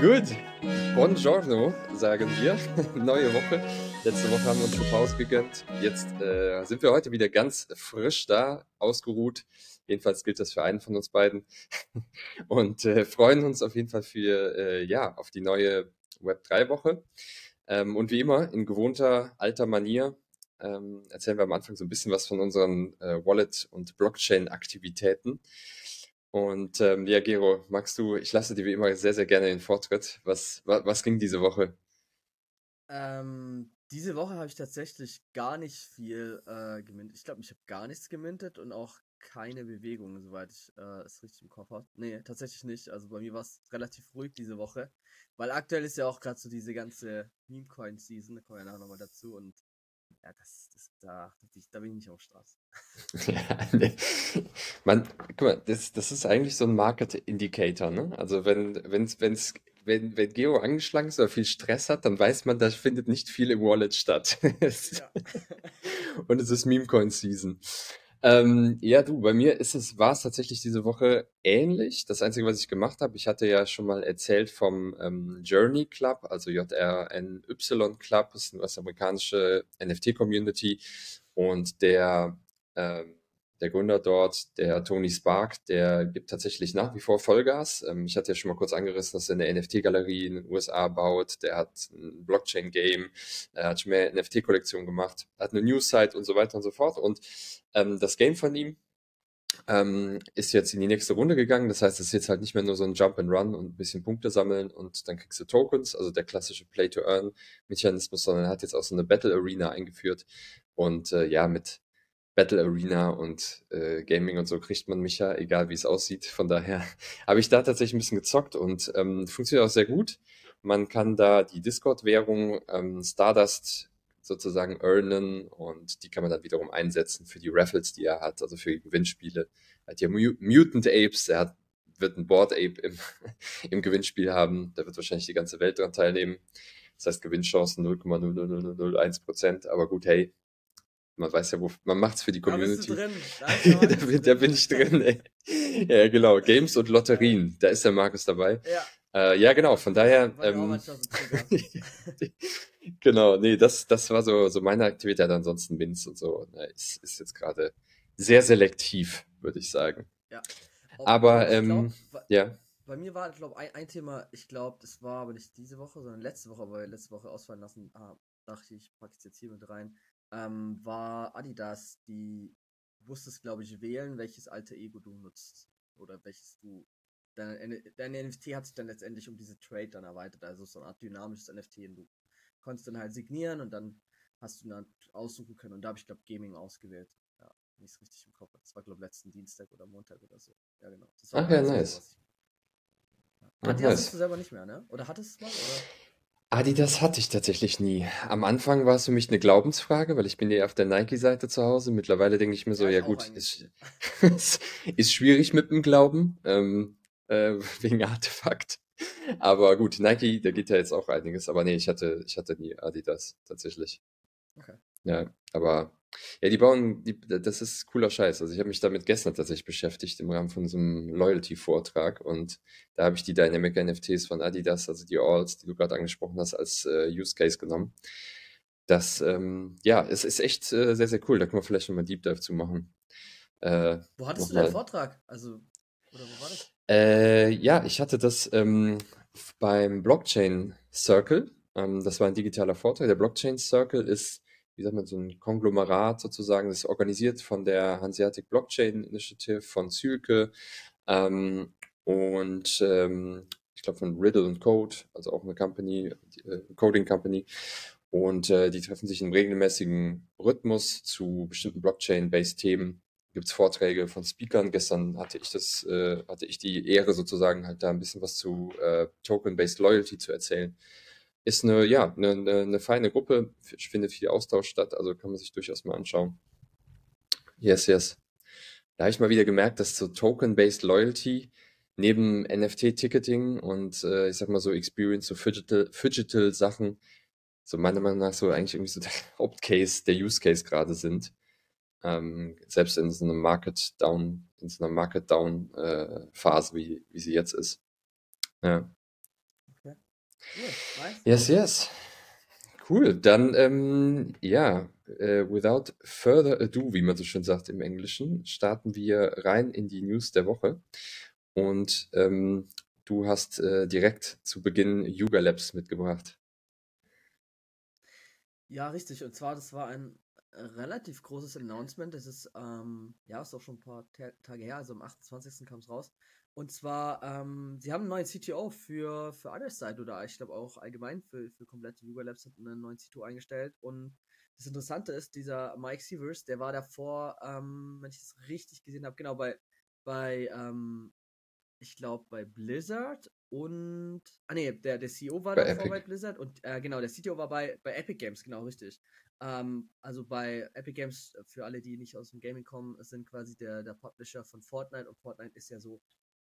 Gut, buongiorno, sagen wir. Neue Woche. Letzte Woche haben wir uns eine Pause gegönnt. Jetzt äh, sind wir heute wieder ganz frisch da, ausgeruht. Jedenfalls gilt das für einen von uns beiden. Und äh, freuen uns auf jeden Fall für, äh, ja, auf die neue Web3-Woche. Ähm, und wie immer, in gewohnter alter Manier, ähm, erzählen wir am Anfang so ein bisschen was von unseren äh, Wallet- und Blockchain-Aktivitäten. Und ähm, ja, Gero, magst du, ich lasse dir wie immer sehr, sehr gerne den Vortritt. Was, was, was ging diese Woche? Ähm, diese Woche habe ich tatsächlich gar nicht viel äh, gemintet. Ich glaube, ich habe gar nichts gemintet und auch keine Bewegung, soweit ich äh, es richtig im Kopf habe. Nee, tatsächlich nicht. Also bei mir war es relativ ruhig diese Woche. Weil aktuell ist ja auch gerade so diese ganze Meme-Coin-Season, da kommen wir nachher nochmal dazu und ja, das, das, da, da bin ich nicht auf Straße. Ja, ne. Man, guck mal, das, das ist eigentlich so ein Market Indicator, ne? Also wenn, wenn's, wenn's, wenn, wenn Geo angeschlagen ist oder viel Stress hat, dann weiß man, da findet nicht viel im Wallet statt. Und es ist Meme-Coin Season. Ähm, ja, du, bei mir ist es, war es tatsächlich diese Woche ähnlich. Das Einzige, was ich gemacht habe, ich hatte ja schon mal erzählt vom ähm, Journey Club, also JRNY Club, ist eine US-amerikanische NFT-Community. Und der, ähm, der Gründer dort, der Tony Spark, der gibt tatsächlich nach wie vor Vollgas. Ähm, ich hatte ja schon mal kurz angerissen, dass er eine NFT-Galerie in den USA baut. Der hat ein Blockchain-Game, er hat schon mehr NFT-Kollektionen gemacht, hat eine News-Site und so weiter und so fort. Und ähm, das Game von ihm ähm, ist jetzt in die nächste Runde gegangen. Das heißt, es ist jetzt halt nicht mehr nur so ein Jump and Run und ein bisschen Punkte sammeln und dann kriegst du Tokens, also der klassische Play-to-Earn-Mechanismus, sondern er hat jetzt auch so eine Battle Arena eingeführt. Und äh, ja, mit Battle Arena und äh, Gaming und so kriegt man mich ja, egal wie es aussieht. Von daher habe ich da tatsächlich ein bisschen gezockt und ähm, funktioniert auch sehr gut. Man kann da die Discord-Währung ähm, Stardust sozusagen earnen und die kann man dann wiederum einsetzen für die Raffles, die er hat, also für Gewinnspiele. Er hat ja Mutant Apes, er hat, wird ein Board Ape im, im Gewinnspiel haben, da wird wahrscheinlich die ganze Welt dran teilnehmen. Das heißt Gewinnchancen 0,00001 Prozent, aber gut, hey, man weiß ja, wo man macht's für die Community. Da, da, da, bin, da bin ich drin. Ey. Ja, genau. Games und Lotterien. Da ist der Markus dabei. Ja. Äh, ja, genau. Von daher. Ähm, genau. Nee, das, das war so, so meine Aktivität. Ansonsten Minz und so. Na, ist, ist jetzt gerade sehr selektiv, würde ich sagen. Ja. Aber, ähm, glaub, ja. Bei mir war, glaube ein, ein Thema, ich glaube, das war aber nicht diese Woche, sondern letzte Woche, weil letzte Woche ausfallen lassen, ah, dachte ich, ich packe es jetzt hier mit rein ähm, war Adidas, die wusstest, glaube ich, wählen, welches alte Ego du nutzt. Oder welches du. Dein, dein NFT hat sich dann letztendlich um diese Trade dann erweitert. Also so eine Art dynamisches NFT. Und du konntest dann halt signieren und dann hast du dann aussuchen können. Und da habe ich, glaube Gaming ausgewählt. Ja, wenn ich es richtig im Kopf habe. Das war, glaube ich, letzten Dienstag oder Montag oder so. Ja, genau. Ach ja, nice. Adidas nice. hast du selber nicht mehr, ne? Oder hattest du es mal? Oder? Adidas hatte ich tatsächlich nie. Am Anfang war es für mich eine Glaubensfrage, weil ich bin ja auf der Nike-Seite zu Hause. Mittlerweile denke ich mir so, Ja, ja ich auch gut, eigentlich. ist, ist schwierig mit dem Glauben, ähm, äh, wegen Artefakt. Aber gut, Nike, da geht ja jetzt auch einiges. Aber nee, ich hatte, ich hatte nie Adidas tatsächlich. Okay. Ja, aber ja, die bauen, die, das ist cooler Scheiß. Also ich habe mich damit gestern tatsächlich beschäftigt im Rahmen von so einem Loyalty-Vortrag und da habe ich die Dynamic NFTs von Adidas, also die Alls, die du gerade angesprochen hast, als äh, Use Case genommen. Das, ähm, ja, es ist echt äh, sehr, sehr cool. Da können wir vielleicht nochmal Deep Dive zu machen. Äh, Wo hattest du deinen Vortrag? Also, oder wo war das? Äh, ja, ich hatte das ähm, beim Blockchain Circle. Ähm, das war ein digitaler Vortrag. Der Blockchain Circle ist wie sagt man, so ein Konglomerat sozusagen, das ist organisiert von der Hanseatic Blockchain Initiative von Zülke ähm, und ähm, ich glaube von Riddle und Code, also auch eine Company, äh, Coding Company. Und äh, die treffen sich in regelmäßigen Rhythmus zu bestimmten Blockchain-based Themen. Gibt es Vorträge von Speakern. Gestern hatte ich das, äh, hatte ich die Ehre sozusagen halt da ein bisschen was zu äh, Token-based Loyalty zu erzählen ist eine, ja, eine, eine, eine feine Gruppe, findet viel Austausch statt, also kann man sich durchaus mal anschauen. Yes, yes. Da habe ich mal wieder gemerkt, dass so Token-Based Loyalty neben NFT-Ticketing und äh, ich sag mal so Experience, so Fidgetal, Fidgetal Sachen so meiner Meinung nach so eigentlich irgendwie so der Hauptcase, der Use Case gerade sind. Ähm, selbst in so einer Market Down, in so einer Market Down äh, Phase, wie, wie sie jetzt ist. Ja. Okay. Cool. Nice. Yes, yes. Cool. Dann, ähm, ja, äh, without further ado, wie man so schön sagt im Englischen, starten wir rein in die News der Woche. Und ähm, du hast äh, direkt zu Beginn Yuga Labs mitgebracht. Ja, richtig. Und zwar, das war ein relativ großes Announcement. Das ist, ähm, ja, ist auch schon ein paar Ta Tage her, also am 28. kam es raus. Und zwar, ähm, sie haben einen neuen CTO für, für Otherside oder ich glaube auch allgemein für, für komplette Yuga Labs hat einen neuen CTO eingestellt. Und das Interessante ist, dieser Mike Sievers, der war davor, ähm, wenn ich das richtig gesehen habe, genau bei, bei ähm, ich glaube, bei Blizzard und. Ah, nee, der, der CEO war Bei davor Epic. bei Blizzard und, äh, genau, der CTO war bei, bei Epic Games, genau, richtig. Ähm, also bei Epic Games, äh, für alle, die nicht aus dem Gaming kommen, sind quasi der, der Publisher von Fortnite und Fortnite ist ja so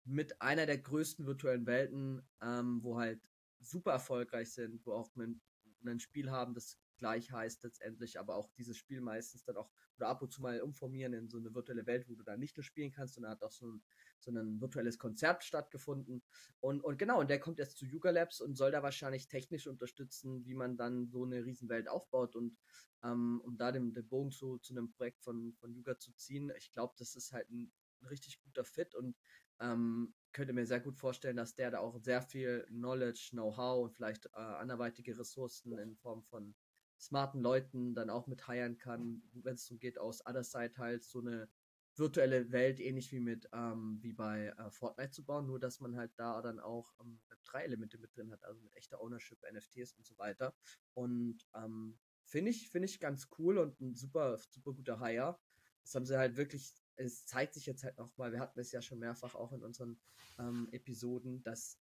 mit einer der größten virtuellen Welten, ähm, wo halt super erfolgreich sind, wo auch ein, ein Spiel haben, das gleich heißt letztendlich, aber auch dieses Spiel meistens dann auch oder ab und zu mal umformieren in so eine virtuelle Welt, wo du dann nicht nur spielen kannst, sondern hat auch so ein, so ein virtuelles Konzert stattgefunden. Und, und genau, und der kommt jetzt zu Yuga Labs und soll da wahrscheinlich technisch unterstützen, wie man dann so eine Riesenwelt aufbaut und ähm, um da den, den Bogen zu, zu einem Projekt von, von Yuga zu ziehen. Ich glaube, das ist halt ein, ein richtig guter Fit und ähm, könnte mir sehr gut vorstellen, dass der da auch sehr viel Knowledge, Know-how und vielleicht äh, anderweitige Ressourcen in Form von smarten Leuten dann auch mit heiern kann, wenn es so geht, aus Other Side halt so eine virtuelle Welt, ähnlich wie mit, ähm, wie bei äh, Fortnite zu bauen, nur dass man halt da dann auch ähm, Web3-Elemente mit drin hat, also mit echter Ownership, NFTs und so weiter. Und ähm, finde ich, finde ich ganz cool und ein super, super guter Hire. Das haben sie halt wirklich, es zeigt sich jetzt halt nochmal, wir hatten es ja schon mehrfach auch in unseren ähm, Episoden, dass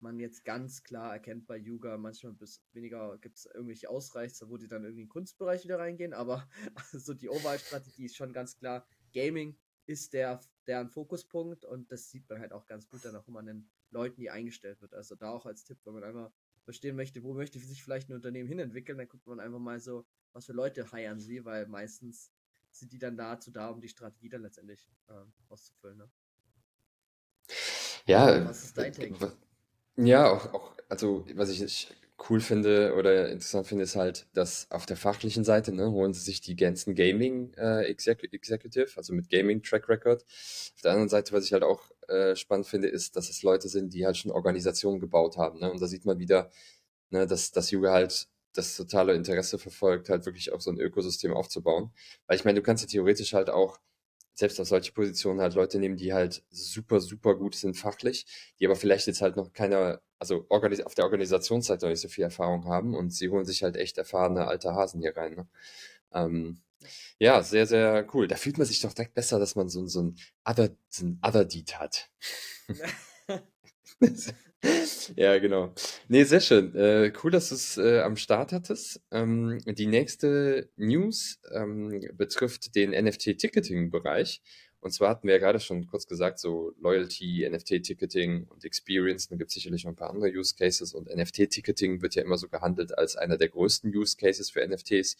man jetzt ganz klar erkennt bei Yuga, manchmal bis weniger gibt es irgendwelche Ausreißer, wo die dann irgendwie in den Kunstbereich wieder reingehen, aber so die Overall-Strategie ist schon ganz klar, Gaming ist der, deren Fokuspunkt und das sieht man halt auch ganz gut dann auch immer an den Leuten, die eingestellt wird. Also da auch als Tipp, wenn man einfach verstehen möchte, wo möchte sich vielleicht ein Unternehmen hinentwickeln, dann guckt man einfach mal so, was für Leute heiern sie, weil meistens sind die dann dazu da, um die Strategie dann letztendlich äh, auszufüllen. Ne? Ja, Was ist dein Take? ja, auch, auch, also was ich cool finde oder interessant finde, ist halt, dass auf der fachlichen Seite, ne, holen sie sich die ganzen Gaming äh, Exec Executive, also mit Gaming Track Record. Auf der anderen Seite, was ich halt auch äh, spannend finde, ist, dass es Leute sind, die halt schon Organisationen gebaut haben, ne? Und da sieht man wieder, ne, dass, dass Yuga halt das totale Interesse verfolgt, halt wirklich auch so ein Ökosystem aufzubauen. Weil ich meine, du kannst ja theoretisch halt auch selbst auf solche Positionen halt Leute nehmen, die halt super, super gut sind fachlich, die aber vielleicht jetzt halt noch keiner, also auf der Organisationsseite noch nicht so viel Erfahrung haben und sie holen sich halt echt erfahrene alte Hasen hier rein. Ne? Ähm, ja, sehr, sehr cool. Da fühlt man sich doch direkt besser, dass man so, so ein Other, so ein Other Deed hat. Ja, genau. Nee, sehr schön. Äh, cool, dass du es äh, am Start hattest. Ähm, die nächste News ähm, betrifft den NFT-Ticketing-Bereich. Und zwar hatten wir ja gerade schon kurz gesagt, so Loyalty, NFT-Ticketing und Experience. Da gibt es sicherlich noch ein paar andere Use Cases. Und NFT-Ticketing wird ja immer so gehandelt als einer der größten Use Cases für NFTs.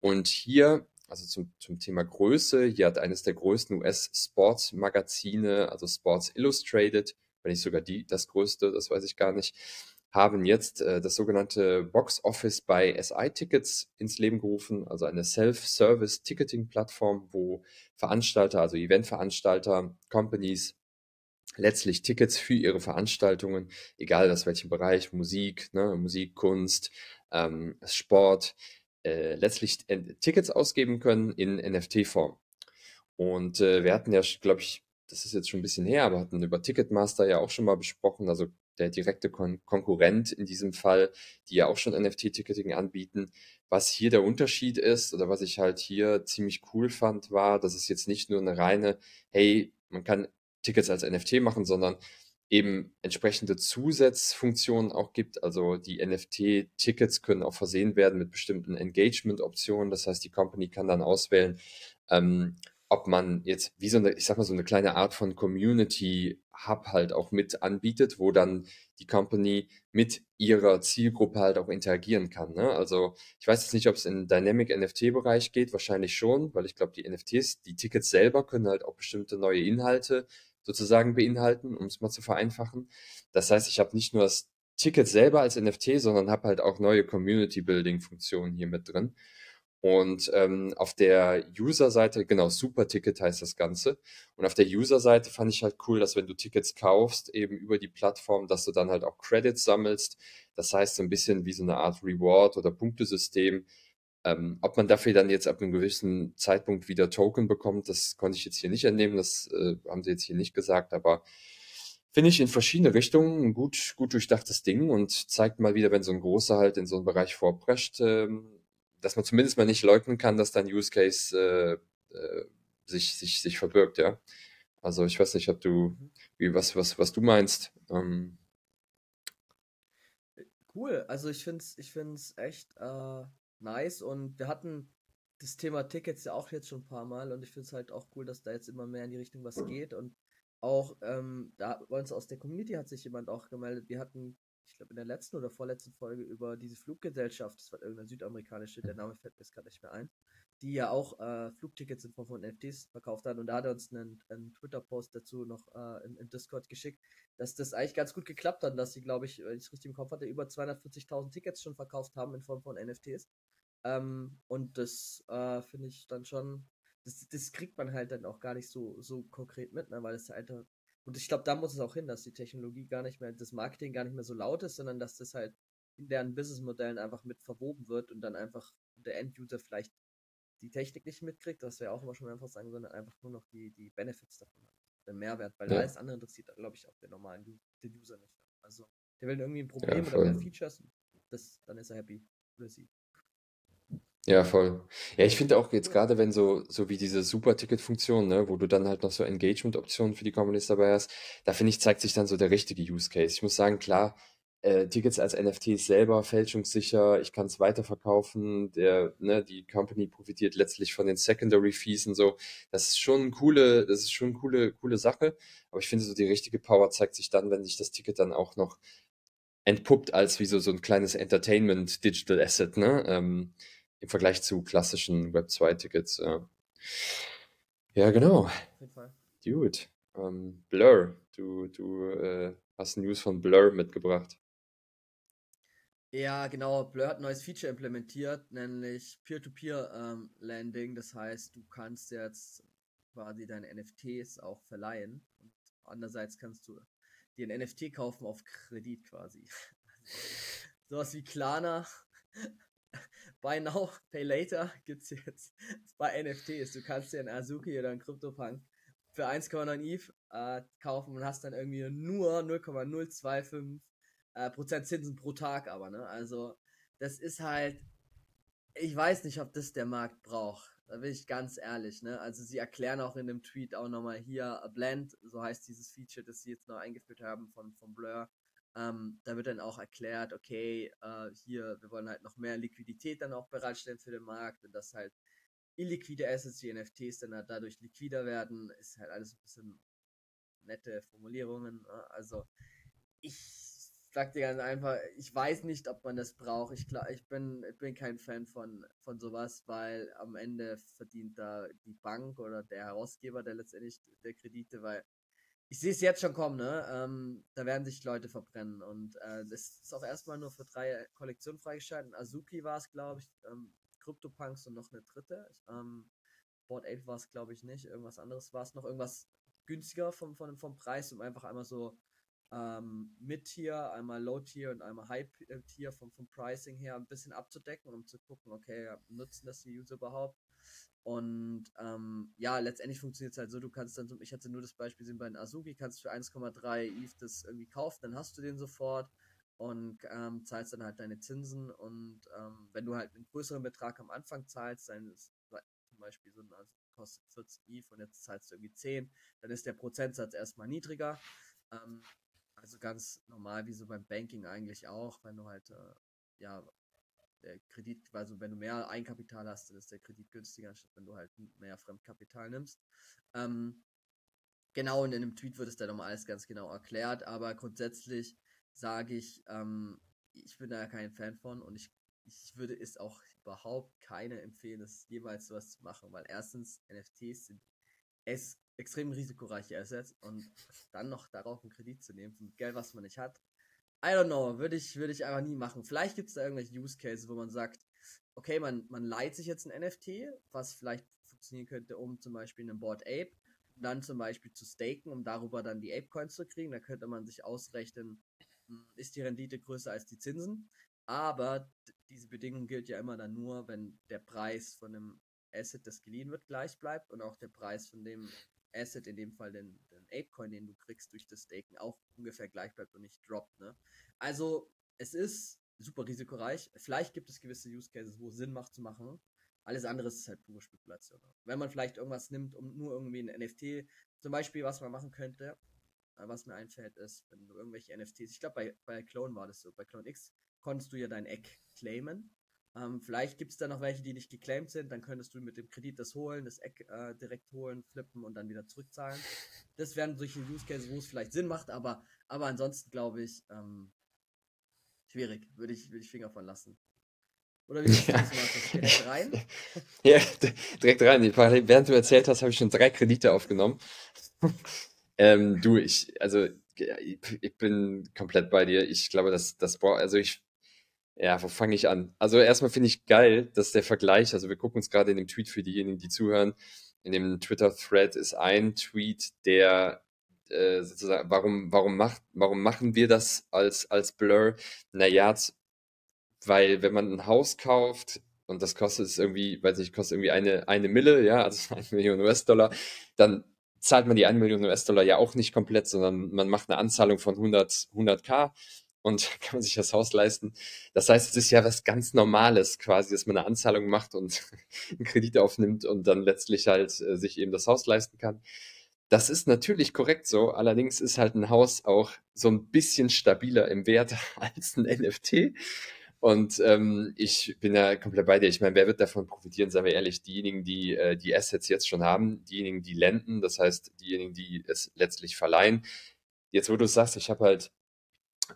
Und hier, also zum, zum Thema Größe, hier hat eines der größten US-Sports-Magazine, also Sports Illustrated, wenn nicht sogar die, das größte, das weiß ich gar nicht, haben jetzt äh, das sogenannte Box Office bei SI Tickets ins Leben gerufen, also eine Self-Service Ticketing Plattform, wo Veranstalter, also Eventveranstalter, Companies letztlich Tickets für ihre Veranstaltungen, egal aus welchem Bereich, Musik, ne, Musik, Kunst, ähm, Sport, äh, letztlich äh, Tickets ausgeben können in NFT-Form. Und äh, wir hatten ja, glaube ich, das ist jetzt schon ein bisschen her, aber hatten über Ticketmaster ja auch schon mal besprochen, also der direkte Kon Konkurrent in diesem Fall, die ja auch schon NFT-Ticketing anbieten. Was hier der Unterschied ist oder was ich halt hier ziemlich cool fand, war, dass es jetzt nicht nur eine reine, hey, man kann Tickets als NFT machen, sondern eben entsprechende Zusatzfunktionen auch gibt. Also die NFT-Tickets können auch versehen werden mit bestimmten Engagement-Optionen. Das heißt, die Company kann dann auswählen, ähm, ob man jetzt wie so eine, ich sag mal, so eine kleine Art von Community Hub halt auch mit anbietet, wo dann die Company mit ihrer Zielgruppe halt auch interagieren kann. Ne? Also ich weiß jetzt nicht, ob es in Dynamic NFT-Bereich geht, wahrscheinlich schon, weil ich glaube, die NFTs, die Tickets selber können halt auch bestimmte neue Inhalte sozusagen beinhalten, um es mal zu vereinfachen. Das heißt, ich habe nicht nur das Ticket selber als NFT, sondern habe halt auch neue Community-Building-Funktionen hier mit drin. Und ähm, auf der User-Seite, genau, Super-Ticket heißt das Ganze. Und auf der User-Seite fand ich halt cool, dass wenn du Tickets kaufst, eben über die Plattform, dass du dann halt auch Credits sammelst. Das heißt, so ein bisschen wie so eine Art Reward- oder Punktesystem. Ähm, ob man dafür dann jetzt ab einem gewissen Zeitpunkt wieder Token bekommt, das konnte ich jetzt hier nicht entnehmen. Das äh, haben sie jetzt hier nicht gesagt, aber finde ich in verschiedene Richtungen ein gut, gut durchdachtes Ding und zeigt mal wieder, wenn so ein großer halt in so einen Bereich vorprescht, ähm, dass man zumindest mal nicht leugnen kann, dass da ein Use Case äh, äh, sich, sich, sich verbirgt, ja. Also ich weiß nicht, ob du, wie, was, was, was du meinst. Ähm. Cool, also ich finde es ich find's echt äh, nice und wir hatten das Thema Tickets ja auch jetzt schon ein paar Mal und ich finde es halt auch cool, dass da jetzt immer mehr in die Richtung was geht und auch ähm, da bei uns aus der Community hat sich jemand auch gemeldet. Wir hatten ich glaube, in der letzten oder vorletzten Folge über diese Fluggesellschaft, das war irgendeine südamerikanische, der Name fällt mir jetzt gerade nicht mehr ein, die ja auch äh, Flugtickets in Form von NFTs verkauft hat. Und da hat er uns einen, einen Twitter-Post dazu noch äh, in, in, Discord geschickt, dass das eigentlich ganz gut geklappt hat, dass sie, glaube ich, wenn ich es richtig im Kopf hatte, über 240.000 Tickets schon verkauft haben in Form von NFTs. Ähm, und das äh, finde ich dann schon, das, das kriegt man halt dann auch gar nicht so, so konkret mit, ne, weil es halt und ich glaube, da muss es auch hin, dass die Technologie gar nicht mehr, das Marketing gar nicht mehr so laut ist, sondern dass das halt in deren Businessmodellen einfach mit verwoben wird und dann einfach der Enduser vielleicht die Technik nicht mitkriegt, das wäre auch immer schon einfach sagen, sondern einfach nur noch die, die Benefits davon hat. Den Mehrwert, weil ja. alles andere interessiert, glaube ich, auch den normalen den User nicht. Also, der will irgendwie ein Problem ja, oder mehr Features, das, dann ist er happy oder sie. Ja, voll. Ja, ich finde auch jetzt gerade, wenn so, so wie diese Super-Ticket-Funktion, ne, wo du dann halt noch so Engagement-Optionen für die Companies dabei hast, da finde ich, zeigt sich dann so der richtige Use Case. Ich muss sagen, klar, äh, Tickets als NFTs selber fälschungssicher, ich kann es weiterverkaufen, der, ne, die Company profitiert letztlich von den Secondary Fees und so. Das ist schon eine coole, das ist schon eine coole, coole Sache. Aber ich finde so die richtige Power zeigt sich dann, wenn sich das Ticket dann auch noch entpuppt als wie so, so ein kleines Entertainment Digital Asset, ne? Ähm, im Vergleich zu klassischen Web 2-Tickets. Ja. ja, genau. Dude. Ähm, Blur, du, du äh, hast News von Blur mitgebracht. Ja, genau. Blur hat ein neues Feature implementiert, nämlich Peer-to-Peer-Landing. Ähm, das heißt, du kannst jetzt quasi deine NFTs auch verleihen. Und andererseits kannst du dir ein NFT kaufen auf Kredit quasi. Sowas wie Klarna, Buy Now, Pay Later gibt es jetzt bei NFTs. Du kannst dir einen Azuki oder einen CryptoPunk für 1,9 ETH äh, kaufen und hast dann irgendwie nur 0,025 äh, Prozent Zinsen pro Tag, aber ne, also das ist halt, ich weiß nicht, ob das der Markt braucht. Da bin ich ganz ehrlich, ne? Also sie erklären auch in dem Tweet auch nochmal hier Blend, so heißt dieses Feature, das sie jetzt noch eingeführt haben von, von Blur. Ähm, da wird dann auch erklärt, okay, äh, hier, wir wollen halt noch mehr Liquidität dann auch bereitstellen für den Markt und dass halt illiquide Assets wie NFTs dann halt dadurch liquider werden, ist halt alles ein bisschen nette Formulierungen. Ne? Also ich sag dir ganz einfach, ich weiß nicht, ob man das braucht. Ich, klar, ich, bin, ich bin kein Fan von, von sowas, weil am Ende verdient da die Bank oder der Herausgeber der letztendlich der Kredite, weil ich sehe es jetzt schon kommen, ne? Ähm, da werden sich Leute verbrennen. Und äh, ist auch erstmal nur für drei Kollektionen freigeschaltet. Azuki war es, glaube ich, ähm, CryptoPunks und noch eine dritte. Ähm, Board 8 war es, glaube ich, nicht. Irgendwas anderes war es noch. Irgendwas günstiger vom, vom, vom Preis, um einfach einmal so ähm, Mid-Tier, einmal Low-Tier und einmal High-Tier vom, vom Pricing her ein bisschen abzudecken, um zu gucken, okay, nutzen das die User überhaupt? Und ähm, ja, letztendlich funktioniert es halt so, du kannst dann, ich hatte nur das Beispiel bei den Azuki, kannst für 1,3 ETH das irgendwie kaufen, dann hast du den sofort und ähm, zahlst dann halt deine Zinsen und ähm, wenn du halt einen größeren Betrag am Anfang zahlst, dann ist zum Beispiel so ein also kostet 14 ETH und jetzt zahlst du irgendwie 10, dann ist der Prozentsatz erstmal niedriger. Ähm, also ganz normal wie so beim Banking eigentlich auch, wenn du halt äh, ja der Kredit, also wenn du mehr Eigenkapital hast, dann ist der Kredit günstiger, anstatt wenn du halt mehr Fremdkapital nimmst. Ähm, Genau, und in einem Tweet wird es dann nochmal alles ganz genau erklärt, aber grundsätzlich sage ich, ähm, ich bin da kein Fan von und ich, ich würde es auch überhaupt keine empfehlen, das jemals sowas zu machen, weil erstens NFTs sind es extrem risikoreiche Assets und dann noch darauf einen Kredit zu nehmen Geld, was man nicht hat. I don't know, würde ich, würde ich einfach nie machen. Vielleicht gibt es da irgendwelche Use Cases, wo man sagt, okay, man, man leiht sich jetzt ein NFT, was vielleicht funktionieren könnte, um zum Beispiel einen Board Ape dann zum Beispiel zu staken, um darüber dann die Ape Coins zu kriegen. Da könnte man sich ausrechnen, hm, ist die Rendite größer als die Zinsen. Aber diese Bedingung gilt ja immer dann nur, wenn der Preis von einem Asset, das geliehen wird, gleich bleibt und auch der Preis von dem Asset, in dem Fall den, den Apecoin, den du kriegst durch das Staken, auch ungefähr gleich bleibt und nicht droppt. Ne? Also es ist super risikoreich. Vielleicht gibt es gewisse Use Cases, wo es Sinn macht zu machen. Alles andere ist halt pure Spekulation. Ne? Wenn man vielleicht irgendwas nimmt, um nur irgendwie ein NFT, zum Beispiel, was man machen könnte, äh, was mir einfällt, ist, wenn du irgendwelche NFTs, ich glaube bei, bei Clone war das so, bei Clone X konntest du ja dein Eck claimen ähm, vielleicht gibt es da noch welche, die nicht geclaimed sind. Dann könntest du mit dem Kredit das holen, das Eck äh, direkt holen, flippen und dann wieder zurückzahlen. Das wären solche Use Cases, wo es vielleicht Sinn macht, aber, aber ansonsten glaube ich, ähm, schwierig. Würde ich, würde ich Finger von lassen. Oder wie ja. du das Direkt rein? ja, direkt rein. Während du erzählt hast, habe ich schon drei Kredite aufgenommen. ähm, du, ich, also ich bin komplett bei dir. Ich glaube, dass das, also ich ja, wo fange ich an? Also erstmal finde ich geil, dass der Vergleich, also wir gucken uns gerade in dem Tweet für diejenigen, die zuhören, in dem Twitter-Thread ist ein Tweet, der äh, sozusagen, warum, warum, macht, warum machen wir das als, als Blur? Naja, weil wenn man ein Haus kauft und das kostet es irgendwie, weiß nicht, kostet irgendwie eine, eine Mille, ja, also eine Million US-Dollar, dann zahlt man die eine Million US-Dollar ja auch nicht komplett, sondern man macht eine Anzahlung von 100, 100k und kann man sich das Haus leisten. Das heißt, es ist ja was ganz Normales quasi, dass man eine Anzahlung macht und einen Kredit aufnimmt und dann letztlich halt äh, sich eben das Haus leisten kann. Das ist natürlich korrekt so, allerdings ist halt ein Haus auch so ein bisschen stabiler im Wert als ein NFT. Und ähm, ich bin ja komplett bei dir. Ich meine, wer wird davon profitieren, seien wir ehrlich, diejenigen, die äh, die Assets jetzt schon haben, diejenigen, die lenden, das heißt diejenigen, die es letztlich verleihen. Jetzt, wo du sagst, ich habe halt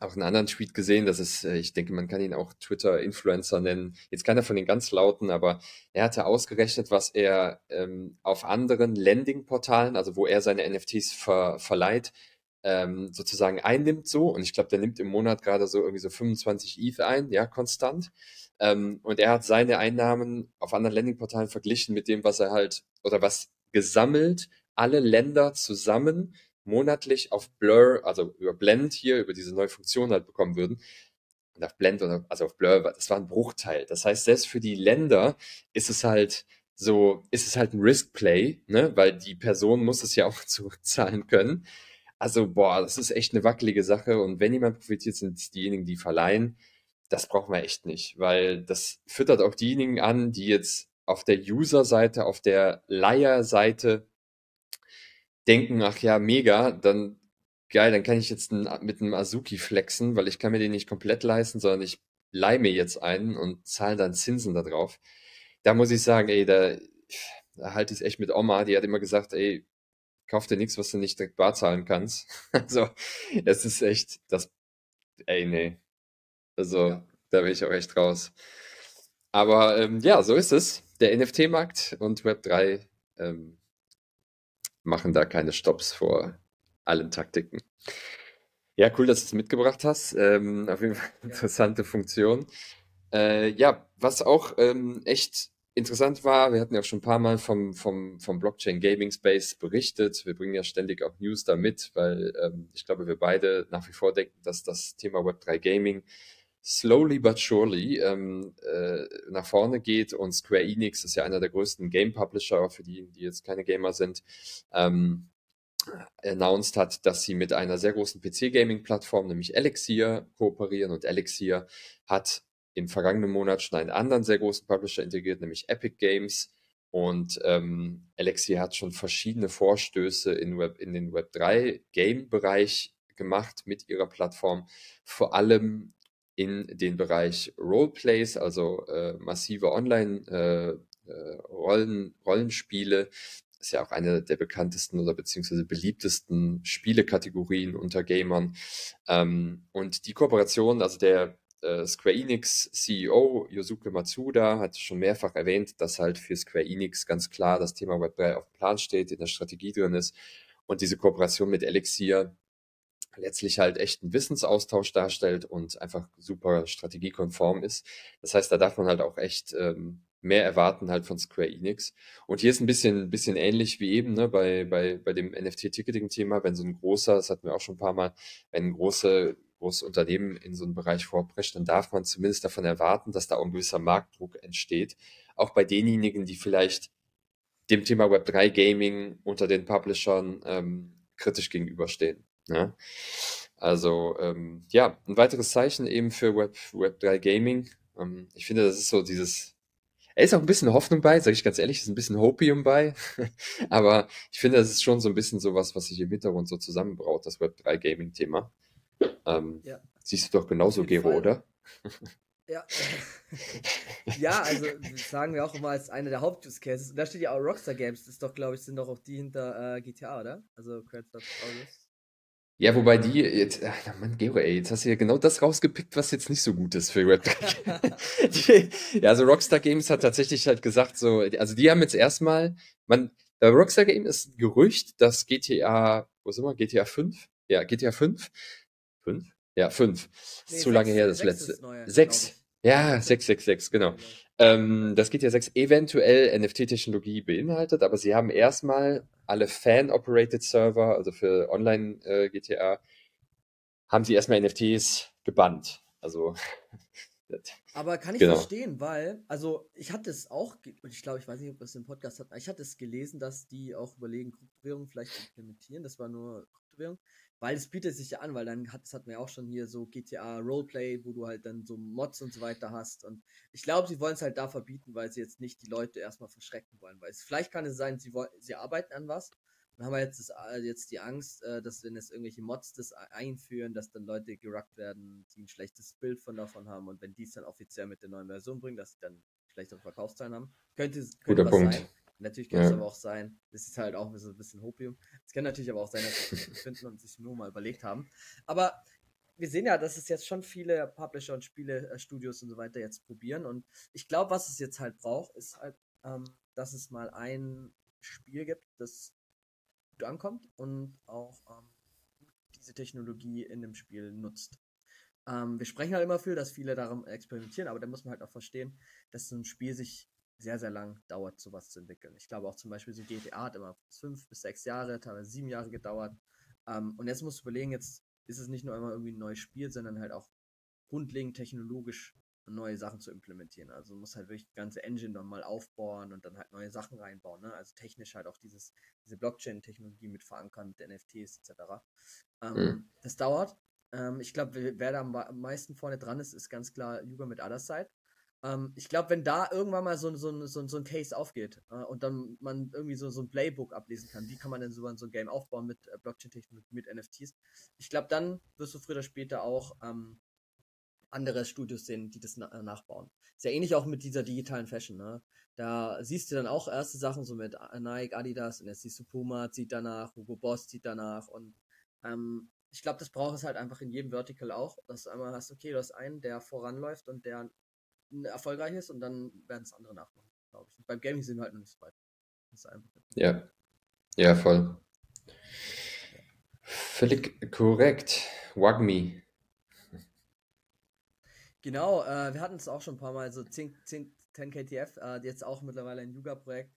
auch einen anderen Tweet gesehen, das ist, äh, ich denke, man kann ihn auch Twitter-Influencer nennen. Jetzt keiner von den ganz lauten, aber er hatte ausgerechnet, was er ähm, auf anderen Landing-Portalen, also wo er seine NFTs ver verleiht, ähm, sozusagen einnimmt so. Und ich glaube, der nimmt im Monat gerade so irgendwie so 25 ETH ein, ja, konstant. Ähm, und er hat seine Einnahmen auf anderen Landing-Portalen verglichen mit dem, was er halt, oder was gesammelt alle Länder zusammen monatlich auf Blur, also über Blend hier, über diese neue Funktion halt bekommen würden. Und auf Blend oder also auf Blur, das war ein Bruchteil. Das heißt, selbst für die Länder ist es halt so, ist es halt ein Risk Play, ne? weil die Person muss es ja auch zurückzahlen können. Also, boah, das ist echt eine wackelige Sache. Und wenn jemand profitiert, sind diejenigen, die verleihen. Das brauchen wir echt nicht, weil das füttert auch diejenigen an, die jetzt auf der User-Seite, auf der Leier-Seite denken, ach ja, mega, dann geil, dann kann ich jetzt mit einem Azuki flexen, weil ich kann mir den nicht komplett leisten, sondern ich leih mir jetzt einen und zahle dann Zinsen da drauf. Da muss ich sagen, ey, da, da halte ich es echt mit Oma, die hat immer gesagt, ey, kauf dir nichts, was du nicht direkt bar zahlen kannst. also, es ist echt, das, ey, nee. Also, ja. da bin ich auch echt raus. Aber ähm, ja, so ist es. Der NFT-Markt und Web3 ähm, machen da keine Stops vor allen Taktiken. Ja, cool, dass du es mitgebracht hast. Ähm, auf jeden Fall interessante Funktion. Äh, ja, was auch ähm, echt interessant war, wir hatten ja auch schon ein paar Mal vom, vom, vom Blockchain Gaming Space berichtet. Wir bringen ja ständig auch News da mit, weil ähm, ich glaube, wir beide nach wie vor denken, dass das Thema Web3 Gaming slowly but surely ähm, äh, nach vorne geht und Square Enix ist ja einer der größten Game Publisher, für die, die jetzt keine Gamer sind, ähm, announced hat, dass sie mit einer sehr großen PC-Gaming-Plattform, nämlich Elixir, kooperieren und Elixir hat im vergangenen Monat schon einen anderen sehr großen Publisher integriert, nämlich Epic Games. Und ähm, Elixir hat schon verschiedene Vorstöße in, Web, in den Web3-Game-Bereich gemacht mit ihrer Plattform, vor allem in den Bereich Roleplays, also äh, massive Online- äh, äh, Rollen, ist ja auch eine der bekanntesten oder beziehungsweise beliebtesten Spielekategorien unter Gamern. Ähm, und die Kooperation, also der äh, Square Enix CEO Yosuke Matsuda hat schon mehrfach erwähnt, dass halt für Square Enix ganz klar das Thema Web3 auf dem Plan steht, in der Strategie drin ist und diese Kooperation mit Elixir letztlich halt echt einen Wissensaustausch darstellt und einfach super strategiekonform ist. Das heißt, da darf man halt auch echt ähm, mehr erwarten halt von Square Enix. Und hier ist ein bisschen, bisschen ähnlich wie eben ne, bei, bei, bei dem NFT-Ticketing-Thema, wenn so ein großer, das hatten wir auch schon ein paar Mal, wenn ein große, großes Unternehmen in so einen Bereich vorprescht, dann darf man zumindest davon erwarten, dass da auch ein gewisser Marktdruck entsteht. Auch bei denjenigen, die vielleicht dem Thema Web3 Gaming unter den Publishern ähm, kritisch gegenüberstehen. Ne? Also ähm, ja, ein weiteres Zeichen eben für Web, Web3 Gaming. Ähm, ich finde, das ist so dieses, er ist auch ein bisschen Hoffnung bei, sage ich ganz ehrlich, ist ein bisschen Hopium bei. Aber ich finde, das ist schon so ein bisschen sowas, was sich im Hintergrund so zusammenbraut, das Web3 Gaming-Thema. Ähm, ja. Siehst du doch genauso, Gero, oder? Ja. ja, also sagen wir auch immer als einer der Haupt-Use Cases. Und da steht ja auch Rockstar Games, das ist doch, glaube ich, sind doch auch die hinter äh, GTA, oder? Also Grand Theft Auto. Ja, wobei die jetzt, ach Mann, Gero, ey, jetzt hast du ja genau das rausgepickt, was jetzt nicht so gut ist für 3. ja, also Rockstar Games hat tatsächlich halt gesagt, so, also die haben jetzt erstmal, man, Rockstar Games ist ein Gerücht, dass GTA, wo sind wir, GTA 5? Ja, GTA 5? 5? Ja, 5. Nee, zu 6, lange her, das letzte. 6. Ja, 666, genau. genau. Ähm, das GTA 6 eventuell NFT-Technologie beinhaltet, aber sie haben erstmal alle Fan-Operated Server, also für Online-GTA, äh, haben sie erstmal NFTs gebannt. Also. Aber kann ich genau. verstehen, weil, also ich hatte es auch, und ich glaube, ich weiß nicht, ob wir es im Podcast hatten, ich hatte es gelesen, dass die auch überlegen, Kryptowährung vielleicht zu implementieren. Das war nur Kryptowährung. Weil es bietet sich ja an, weil dann hat, das hatten wir auch schon hier so GTA Roleplay, wo du halt dann so Mods und so weiter hast. Und ich glaube, sie wollen es halt da verbieten, weil sie jetzt nicht die Leute erstmal verschrecken wollen. Weil es, vielleicht kann es sein, sie, wollen, sie arbeiten an was und haben jetzt, das, äh, jetzt die Angst, äh, dass wenn es irgendwelche Mods das einführen, dass dann Leute geruckt werden, die ein schlechtes Bild von davon haben. Und wenn die es dann offiziell mit der neuen Version bringen, dass sie dann schlechtere Verkaufszahlen haben. Könnte, könnte Guter Punkt. Sein. Natürlich kann es aber auch sein, das ist halt auch so ein bisschen Hopium. Es kann natürlich aber auch sein, dass sie es finden und sich nur mal überlegt haben. Aber wir sehen ja, dass es jetzt schon viele Publisher und Spielestudios und so weiter jetzt probieren. Und ich glaube, was es jetzt halt braucht, ist halt, ähm, dass es mal ein Spiel gibt, das gut ankommt und auch ähm, diese Technologie in dem Spiel nutzt. Ähm, wir sprechen halt immer viel, dass viele darum experimentieren, aber da muss man halt auch verstehen, dass so ein Spiel sich sehr, sehr lang dauert, sowas zu entwickeln. Ich glaube auch zum Beispiel so GTA hat immer fünf bis sechs Jahre, teilweise sieben Jahre gedauert. Ähm, und jetzt musst du überlegen, jetzt ist es nicht nur immer irgendwie ein neues Spiel, sondern halt auch grundlegend technologisch neue Sachen zu implementieren. Also du musst halt wirklich die ganze Engine nochmal aufbauen und dann halt neue Sachen reinbauen. Ne? Also technisch halt auch dieses, diese Blockchain-Technologie mit verankern, mit NFTs etc. Ähm, mhm. Das dauert. Ähm, ich glaube, wer da am meisten vorne dran ist, ist ganz klar Yuga mit Other Side. Ähm, ich glaube, wenn da irgendwann mal so, so, so, so ein Case aufgeht äh, und dann man irgendwie so, so ein Playbook ablesen kann, wie kann man denn so, ein Game aufbauen mit äh, Blockchain-Technologie, mit NFTs, ich glaube, dann wirst du früher oder später auch ähm, andere Studios sehen, die das na äh, nachbauen. Ist ja ähnlich auch mit dieser digitalen Fashion, ne? Da siehst du dann auch erste Sachen so mit Nike, Adidas und jetzt siehst du Puma zieht danach, Hugo Boss zieht danach und ähm, ich glaube, das braucht es halt einfach in jedem Vertical auch, dass du einmal hast, okay, du hast einen, der voranläuft und der erfolgreich ist und dann werden es andere nachmachen, glaube ich. Und beim Gaming sind wir halt noch nicht so weit. Ja. Ja, voll. Völlig korrekt. Wagme. Genau, äh, wir hatten es auch schon ein paar Mal, so 10, 10, 10 KTF, äh, jetzt auch mittlerweile ein Yuga-Projekt.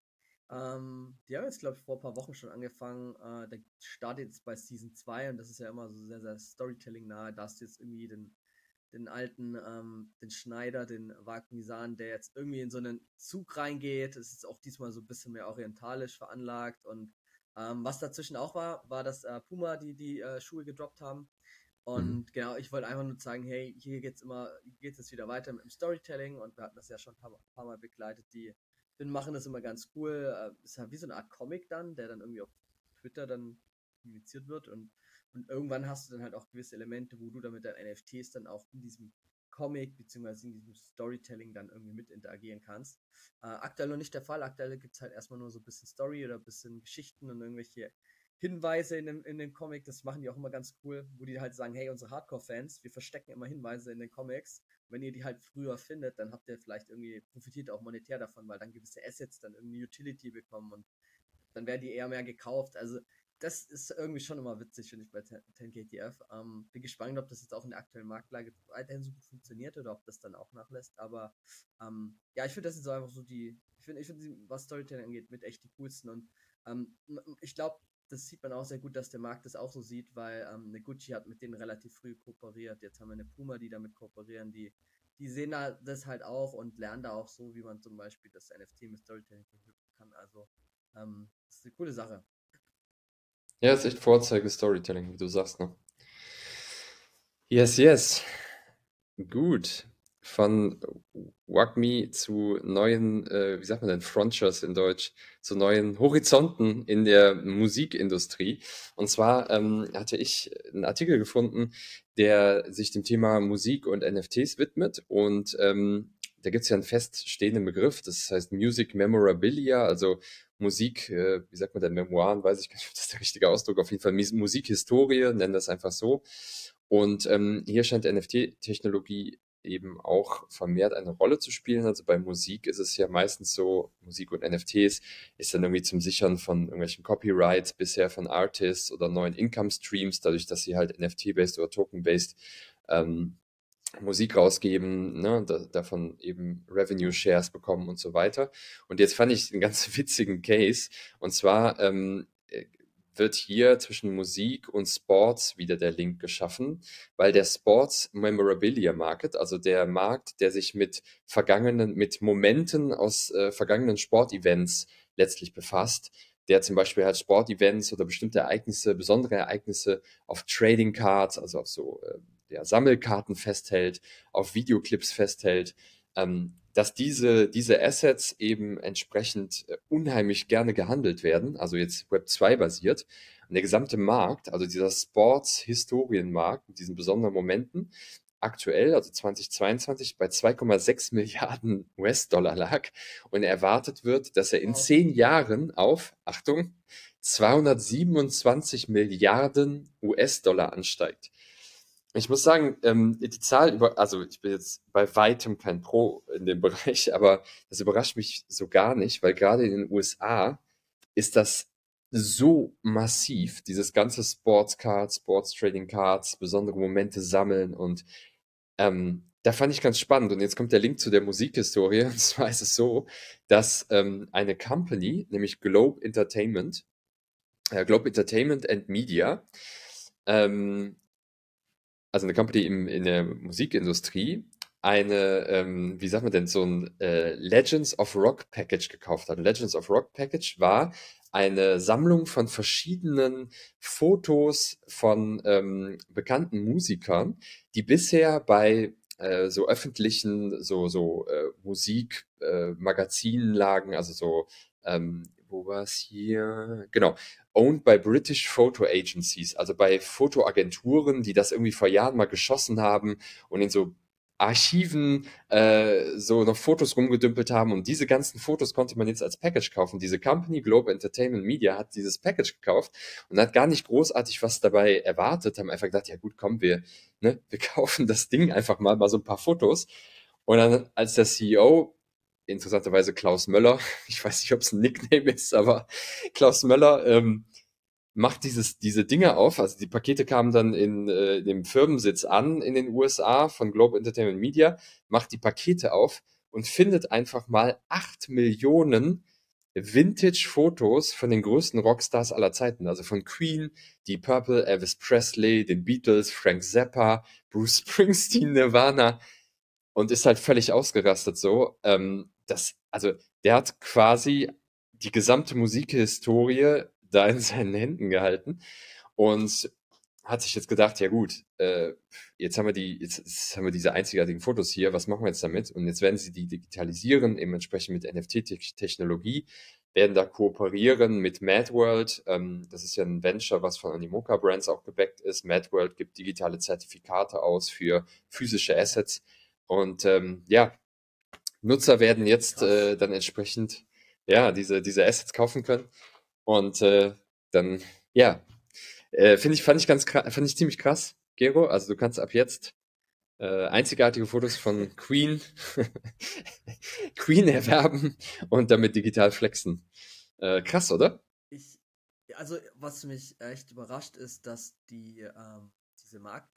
Ähm, die haben jetzt, glaube ich, vor ein paar Wochen schon angefangen. Äh, der startet jetzt bei Season 2 und das ist ja immer so sehr, sehr Storytelling nahe. Da hast du jetzt irgendwie den den alten, ähm, den Schneider, den Wagnisan, der jetzt irgendwie in so einen Zug reingeht. Es ist auch diesmal so ein bisschen mehr orientalisch veranlagt. Und ähm, was dazwischen auch war, war, dass äh, Puma die, die äh, Schuhe gedroppt haben. Und mhm. genau, ich wollte einfach nur sagen, hey, hier geht's immer, geht's jetzt wieder weiter im Storytelling und wir hatten das ja schon ein paar, paar Mal begleitet. Die, die machen das immer ganz cool. Äh, ist ja wie so eine Art Comic dann, der dann irgendwie auf Twitter dann publiziert wird und und irgendwann hast du dann halt auch gewisse Elemente, wo du dann mit deinen NFTs dann auch in diesem Comic beziehungsweise in diesem Storytelling dann irgendwie mit interagieren kannst. Äh, aktuell noch nicht der Fall. Aktuell gibt es halt erstmal nur so ein bisschen Story oder ein bisschen Geschichten und irgendwelche Hinweise in dem, in dem Comic. Das machen die auch immer ganz cool, wo die halt sagen, hey, unsere Hardcore-Fans, wir verstecken immer Hinweise in den Comics. wenn ihr die halt früher findet, dann habt ihr vielleicht irgendwie profitiert auch monetär davon, weil dann gewisse Assets dann irgendwie Utility bekommen und dann werden die eher mehr gekauft. Also das ist irgendwie schon immer witzig, finde ich, bei 10KTF. Ähm, bin gespannt, ob das jetzt auch in der aktuellen Marktlage weiterhin so gut funktioniert oder ob das dann auch nachlässt. Aber ähm, ja, ich finde, das ist so einfach so die, ich finde, ich finde, was Storytelling angeht, mit echt die coolsten. Und ähm, ich glaube, das sieht man auch sehr gut, dass der Markt das auch so sieht, weil ähm, eine Gucci hat mit denen relativ früh kooperiert. Jetzt haben wir eine Puma, die damit kooperieren, die, die sehen da das halt auch und lernen da auch so, wie man zum Beispiel das NFT mit Storytelling verknüpfen kann. Also, ähm, das ist eine coole Sache. Ja, ist echt Vorzeige-Storytelling, wie du sagst, ne? Yes, yes. Gut. Von WAGMI zu neuen, äh, wie sagt man denn, Frontiers in Deutsch, zu neuen Horizonten in der Musikindustrie. Und zwar ähm, hatte ich einen Artikel gefunden, der sich dem Thema Musik und NFTs widmet. Und ähm, da gibt es ja einen feststehenden Begriff, das heißt Music Memorabilia, also Musik, äh, wie sagt man denn, Memoiren, weiß ich gar nicht, ob das der richtige Ausdruck, auf jeden Fall Musikhistorie, nennen das einfach so. Und ähm, hier scheint NFT-Technologie eben auch vermehrt eine Rolle zu spielen. Also bei Musik ist es ja meistens so, Musik und NFTs ist dann irgendwie zum Sichern von irgendwelchen Copyrights bisher von Artists oder neuen Income Streams, dadurch, dass sie halt NFT-based oder Token-based ähm, Musik rausgeben, ne, da, davon eben Revenue Shares bekommen und so weiter. Und jetzt fand ich einen ganz witzigen Case. Und zwar ähm, äh, wird hier zwischen Musik und Sports wieder der Link geschaffen, weil der Sports Memorabilia Market, also der Markt, der sich mit vergangenen, mit Momenten aus äh, vergangenen Sportevents letztlich befasst, der zum Beispiel halt Sportevents oder bestimmte Ereignisse, besondere Ereignisse auf Trading Cards, also auf so äh, ja, Sammelkarten festhält, auf Videoclips festhält, ähm, dass diese, diese Assets eben entsprechend äh, unheimlich gerne gehandelt werden, also jetzt Web 2 basiert. Und der gesamte Markt, also dieser Sports-Historienmarkt mit diesen besonderen Momenten, aktuell, also 2022, bei 2,6 Milliarden US-Dollar lag und erwartet wird, dass er in zehn Jahren auf, Achtung, 227 Milliarden US-Dollar ansteigt. Ich muss sagen, ähm, die Zahl über, also ich bin jetzt bei weitem kein Pro in dem Bereich, aber das überrascht mich so gar nicht, weil gerade in den USA ist das so massiv, dieses ganze Sports Cards, Sports Trading Cards, besondere Momente sammeln und ähm, da fand ich ganz spannend. Und jetzt kommt der Link zu der Musikhistorie. Und zwar ist es so, dass ähm, eine Company, nämlich Globe Entertainment, äh, Globe Entertainment and Media, ähm, also eine Company im, in der Musikindustrie, eine, ähm, wie sagt man denn, so ein äh, Legends of Rock Package gekauft hat. Legends of Rock Package war eine Sammlung von verschiedenen Fotos von ähm, bekannten Musikern, die bisher bei äh, so öffentlichen, so, so äh, Musikmagazinen lagen, also so, ähm, wo war es hier? Genau, owned by British Photo Agencies, also bei Fotoagenturen, die das irgendwie vor Jahren mal geschossen haben und in so Archiven äh, so noch Fotos rumgedümpelt haben und diese ganzen Fotos konnte man jetzt als Package kaufen. Diese Company Globe Entertainment Media hat dieses Package gekauft und hat gar nicht großartig was dabei erwartet, haben einfach gedacht, ja gut, komm, wir, ne, wir kaufen das Ding einfach mal, mal so ein paar Fotos. Und dann, als der CEO interessanterweise Klaus Möller, ich weiß nicht, ob es ein Nickname ist, aber Klaus Möller ähm, macht dieses, diese Dinge auf. Also die Pakete kamen dann in äh, dem Firmensitz an in den USA von Globe Entertainment Media, macht die Pakete auf und findet einfach mal acht Millionen Vintage-Fotos von den größten Rockstars aller Zeiten. Also von Queen, die Purple, Elvis Presley, den Beatles, Frank Zappa, Bruce Springsteen, Nirvana und ist halt völlig ausgerastet so. Ähm, das, also der hat quasi die gesamte Musikhistorie da in seinen Händen gehalten und hat sich jetzt gedacht, ja gut, äh, jetzt haben wir die, jetzt, jetzt, haben wir diese einzigartigen Fotos hier, was machen wir jetzt damit? Und jetzt werden sie die digitalisieren, eben entsprechend mit NFT-Technologie, werden da kooperieren mit MadWorld. Ähm, das ist ja ein Venture, was von Animoca Brands auch gebackt ist. MadWorld gibt digitale Zertifikate aus für physische Assets Und ähm, ja, Nutzer werden jetzt äh, dann entsprechend ja diese, diese Assets kaufen können. Und äh, dann, ja, äh, finde ich, fand ich ganz fand ich ziemlich krass, Gero. Also du kannst ab jetzt äh, einzigartige Fotos von Queen, Queen erwerben und damit digital flexen. Äh, krass, oder? Ich, also was mich echt überrascht ist, dass die ähm, diese Markt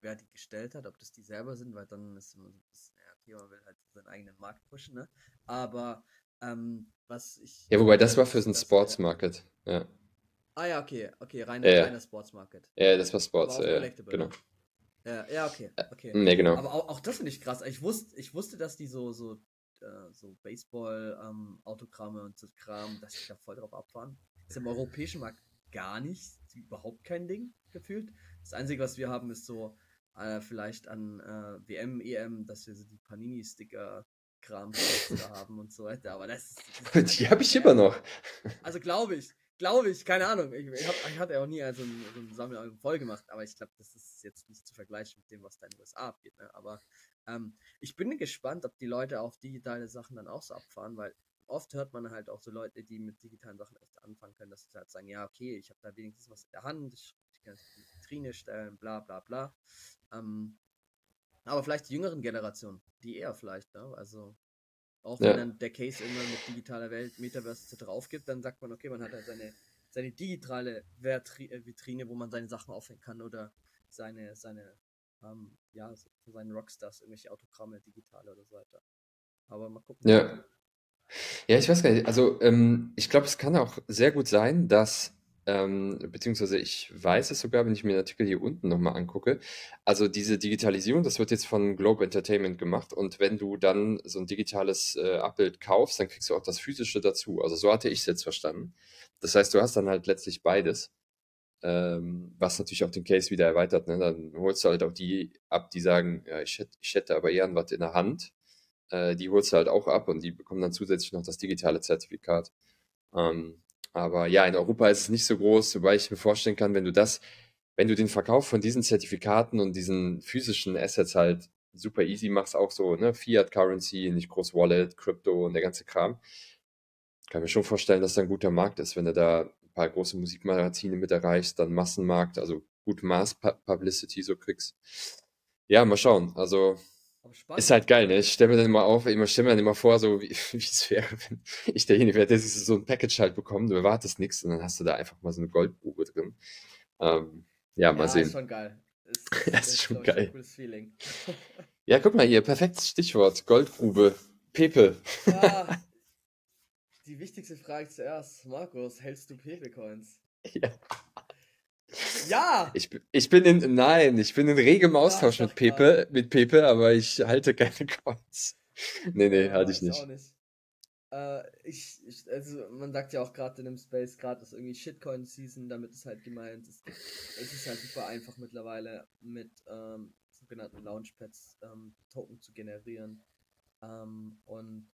wer die gestellt hat, ob das die selber sind, weil dann ist immer so ein bisschen, okay, man will halt seinen eigenen Markt pushen, ne? Aber ähm, was ich. Ja, wobei das war für so ein Sports Market, ja. Ah ja, okay, okay, reiner, ja. reiner Sports Market. Ja, das war Sports, ja, genau. Ne? Ja, ja, okay, okay. Ne, genau. Aber auch, auch das finde ich krass. Ich wusste, ich wusste, dass die so, so, äh, so Baseball-Autogramme ähm, und so Kram, dass die da voll drauf abfahren. Das ist im europäischen Markt gar nicht, überhaupt kein Ding gefühlt. Das Einzige, was wir haben, ist so äh, vielleicht an äh, WM, EM, dass wir so die Panini-Sticker Kram haben und so weiter. Aber das, das die habe ich immer noch. Also glaube ich, glaube ich, keine Ahnung. Ich, ich, hab, ich hatte auch nie also ein, so ein Sammelalbum voll gemacht, aber ich glaube, das ist jetzt nicht zu vergleichen mit dem, was da in den USA abgeht. Ne? Aber ähm, ich bin gespannt, ob die Leute auf digitale Sachen dann auch so abfahren, weil oft hört man halt auch so Leute, die mit digitalen Sachen echt anfangen können, dass sie halt sagen, ja, okay, ich habe da wenigstens was in der Hand, ich, Vitrine stellen, bla bla bla. Ähm, aber vielleicht die jüngeren Generationen, die eher vielleicht, ne? Also auch wenn ja. dann der Case irgendwann mit digitaler Welt, Metaverse drauf gibt, dann sagt man, okay, man hat halt seine, seine digitale äh, Vitrine, wo man seine Sachen aufhängen kann oder seine, seine, ähm, ja, von seinen Rockstars, irgendwelche Autogramme, digitale oder so weiter. Aber mal gucken. Ja. Ja, ich weiß gar nicht. Also, ähm, ich glaube, es kann auch sehr gut sein, dass ähm, beziehungsweise ich weiß es sogar, wenn ich mir den Artikel hier unten nochmal angucke. Also diese Digitalisierung, das wird jetzt von Globe Entertainment gemacht und wenn du dann so ein digitales äh, Abbild kaufst, dann kriegst du auch das physische dazu. Also so hatte ich es jetzt verstanden. Das heißt, du hast dann halt letztlich beides, ähm, was natürlich auch den Case wieder erweitert. Ne? Dann holst du halt auch die ab, die sagen, ja, ich hätte, ich hätte aber eher was in der Hand. Äh, die holst du halt auch ab und die bekommen dann zusätzlich noch das digitale Zertifikat. Ähm, aber ja, in Europa ist es nicht so groß, wobei ich mir vorstellen kann, wenn du das, wenn du den Verkauf von diesen Zertifikaten und diesen physischen Assets halt super easy machst, auch so, ne, Fiat Currency, nicht groß Wallet, Crypto und der ganze Kram, kann mir schon vorstellen, dass da ein guter Markt ist, wenn du da ein paar große Musikmagazine mit erreichst, dann Massenmarkt, also gut Mass-Publicity so kriegst. Ja, mal schauen. Also ist halt geil, ne? Ich stelle mir dann immer auf, ich stelle mir dann immer vor, so wie es wäre, wenn ich derjenige wäre, der so ein Package halt bekommt, du erwartest nichts und dann hast du da einfach mal so eine Goldgrube drin. Ähm, ja, mal ja, sehen. ist schon geil. Ist, ist, ja, ist, ist schon geil. Ja, guck mal hier, perfektes Stichwort, Goldgrube. Pepe. Ja, die wichtigste Frage zuerst, Markus, hältst du Pepe-Coins? Ja. Ja! Ich, ich bin in, nein, ich bin in regem Austausch ja, mit Pepe, mit Pepe, aber ich halte keine Coins. Nee, nee, ja, halte ich nicht. Auch nicht. Äh, ich, ich, also man sagt ja auch gerade in dem Space gerade, dass irgendwie Shitcoin-Season, damit ist halt gemeint, es, es ist halt super einfach mittlerweile mit ähm, sogenannten Launchpads ähm, Token zu generieren. Ähm, und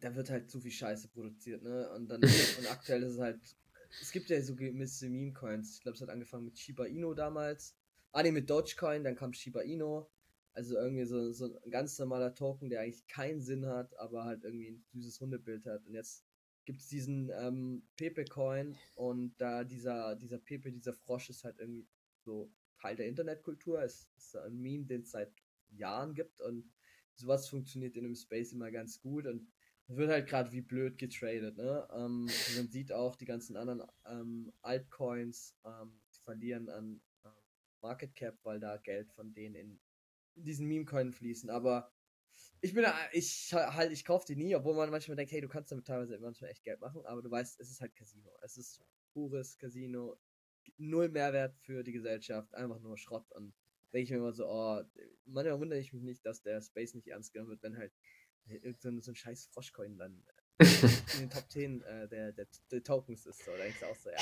da wird halt zu viel Scheiße produziert, ne? Und dann und aktuell ist es halt es gibt ja so gewisse Meme-Coins. Ich glaube, es hat angefangen mit Shiba Inu damals. Ah, ne, mit Dogecoin, dann kam Shiba Inu. Also irgendwie so, so ein ganz normaler Token, der eigentlich keinen Sinn hat, aber halt irgendwie ein süßes Hundebild hat. Und jetzt gibt es diesen ähm, Pepe-Coin und da dieser, dieser Pepe, dieser Frosch ist halt irgendwie so Teil der Internetkultur. Es ist ein Meme, den es seit Jahren gibt und sowas funktioniert in dem Space immer ganz gut und wird halt gerade wie blöd getradet, ne? Ähm, man sieht auch die ganzen anderen ähm, Altcoins, ähm, die verlieren an ähm, Market Cap, weil da Geld von denen in, in diesen Meme-Coin fließen. Aber ich bin ich halt, ich kaufe die nie, obwohl man manchmal denkt, hey, du kannst damit teilweise manchmal echt Geld machen, aber du weißt, es ist halt Casino. Es ist pures Casino, null Mehrwert für die Gesellschaft, einfach nur Schrott. Und denke ich mir immer so, oh, manchmal wundere ich mich nicht, dass der Space nicht ernst genommen wird, wenn halt irgend so, so ein scheiß Froschcoin dann äh, in den Top 10 äh, der, der, der, Tokens ist. So. Da denkst du auch so, ja,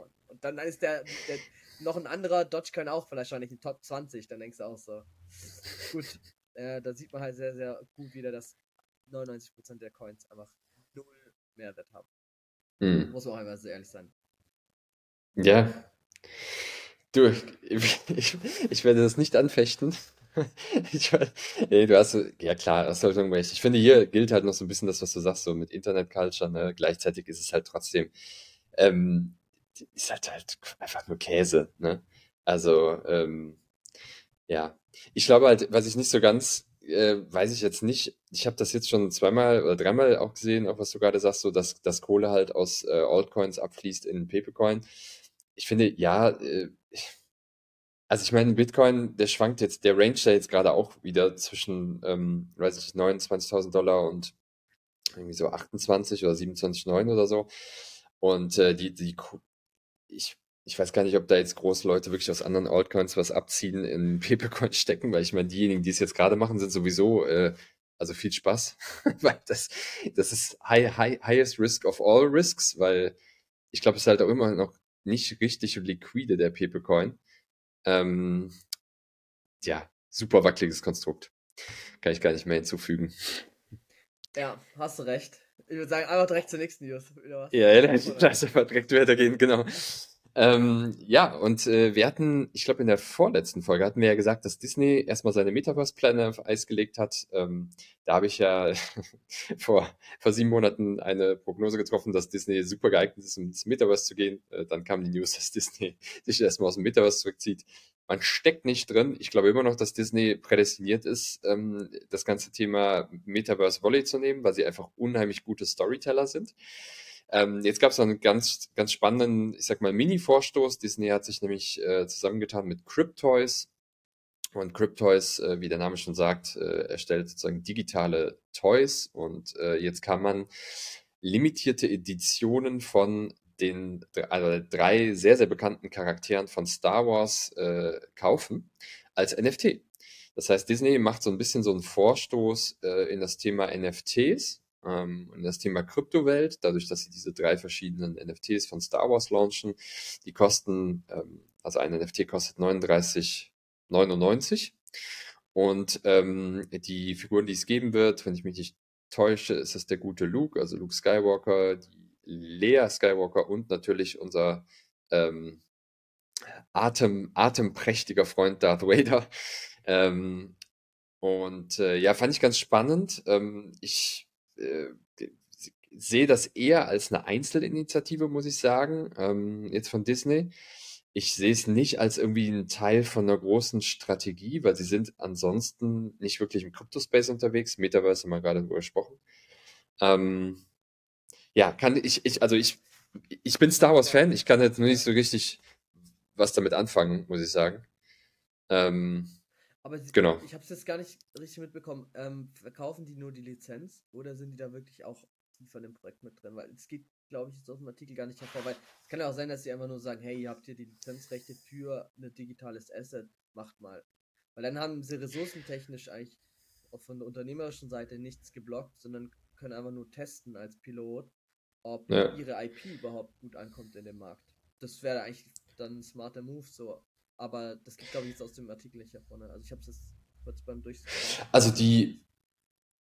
on. Und dann ist der, der noch ein anderer Dogecoin auch wahrscheinlich in Top 20. Dann denkst du auch so, gut, äh, da sieht man halt sehr, sehr gut wieder, dass 99% der Coins einfach null Mehrwert haben. Hm. Muss man auch einmal so ehrlich sein. Ja. Du, ich, ich, ich werde das nicht anfechten. Ich weiß, ey, du hast, ja klar, hast halt irgendwo recht. Ich finde, hier gilt halt noch so ein bisschen das, was du sagst, so mit Internet-Culture, ne? Gleichzeitig ist es halt trotzdem, ähm, ist halt halt einfach nur Käse, ne? Also, ähm, ja. Ich glaube halt, was ich nicht so ganz, äh, weiß ich jetzt nicht, ich habe das jetzt schon zweimal oder dreimal auch gesehen, auch was du gerade sagst, so dass, dass Kohle halt aus äh, Altcoins abfließt in Pepecoin. Ich finde, ja, äh, also ich meine, Bitcoin, der schwankt jetzt, der range da jetzt gerade auch wieder zwischen, ähm, weiß ich, 29.000 Dollar und irgendwie so 28 oder 27,9 oder so. Und äh, die, die, ich, ich weiß gar nicht, ob da jetzt große Leute wirklich aus anderen Altcoins was abziehen, in Pepecoin stecken, weil ich meine, diejenigen, die es jetzt gerade machen, sind sowieso, äh, also viel Spaß, weil das, das ist high, high, highest risk of all risks, weil ich glaube, es ist halt auch immer noch nicht richtig liquide, der Pepecoin. Ähm, ja, super wackeliges Konstrukt. Kann ich gar nicht mehr hinzufügen. Ja, hast du recht. Ich würde sagen, einfach direkt zur nächsten News. Ja, ja, lass einfach direkt weitergehen, genau. Ähm, ja, und äh, wir hatten, ich glaube, in der vorletzten Folge hatten wir ja gesagt, dass Disney erstmal seine Metaverse-Pläne auf Eis gelegt hat. Ähm, da habe ich ja vor, vor sieben Monaten eine Prognose getroffen, dass Disney super geeignet ist, um ins Metaverse zu gehen. Äh, dann kam die News, dass Disney sich erstmal aus dem Metaverse zurückzieht. Man steckt nicht drin. Ich glaube immer noch, dass Disney prädestiniert ist, ähm, das ganze Thema Metaverse Volley zu nehmen, weil sie einfach unheimlich gute Storyteller sind. Ähm, jetzt gab es noch einen ganz, ganz spannenden, ich sag mal, Mini-Vorstoß. Disney hat sich nämlich äh, zusammengetan mit Cryptoys. Und Cryptoys, äh, wie der Name schon sagt, äh, erstellt sozusagen digitale Toys. Und äh, jetzt kann man limitierte Editionen von den also drei sehr, sehr bekannten Charakteren von Star Wars äh, kaufen als NFT. Das heißt, Disney macht so ein bisschen so einen Vorstoß äh, in das Thema NFTs ähm, in das Thema Kryptowelt, dadurch, dass sie diese drei verschiedenen NFTs von Star Wars launchen. Die kosten, ähm, also ein NFT kostet 39,99 und ähm, die Figuren, die es geben wird, wenn ich mich nicht täusche, ist es der gute Luke, also Luke Skywalker, die Lea Skywalker und natürlich unser ähm, Atem, atemprächtiger Freund Darth Vader. Ähm, und äh, ja, fand ich ganz spannend. Ähm, ich äh, sehe das eher als eine Einzelinitiative, muss ich sagen, ähm, jetzt von Disney. Ich sehe es nicht als irgendwie ein Teil von einer großen Strategie, weil sie sind ansonsten nicht wirklich im Crypto-Space unterwegs. Metaverse haben wir gerade drüber gesprochen. Ähm, ja, kann ich, ich, also ich, ich bin Star Wars-Fan, ich kann jetzt nur nicht so richtig was damit anfangen, muss ich sagen. Ähm, aber sie, Genau. ich habe es jetzt gar nicht richtig mitbekommen. Ähm, verkaufen die nur die Lizenz oder sind die da wirklich auch in dem Projekt mit drin? Weil es geht, glaube ich, jetzt aus dem Artikel gar nicht hervor. Weil es kann ja auch sein, dass sie einfach nur sagen, hey, ihr habt hier die Lizenzrechte für ein digitales Asset, macht mal. Weil dann haben sie ressourcentechnisch eigentlich auch von der unternehmerischen Seite nichts geblockt, sondern können einfach nur testen als Pilot, ob Ja. ihre IP überhaupt gut ankommt in dem Markt. Das wäre eigentlich dann ein smarter Move, so aber das geht, glaube ich, jetzt aus dem Artikel nicht hervor. Ne? Also ich habe es jetzt kurz beim Durchscrollen. Also die,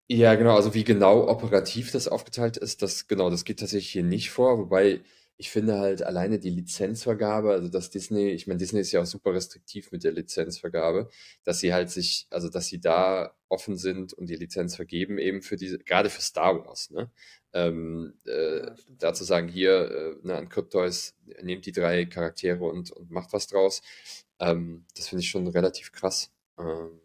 ja genau, also wie genau operativ das aufgeteilt ist, das genau, das geht tatsächlich hier nicht vor, wobei ich finde halt alleine die Lizenzvergabe, also dass Disney, ich meine, Disney ist ja auch super restriktiv mit der Lizenzvergabe, dass sie halt sich, also dass sie da offen sind und die Lizenz vergeben, eben für diese, gerade für Star Wars, ne? Ähm, äh, Ja, stimmt da zu schon. sagen, hier, äh, ne, an Cryptoys, nehmt die drei Charaktere und, und macht was draus. Ähm, das finde ich schon relativ krass. Ähm,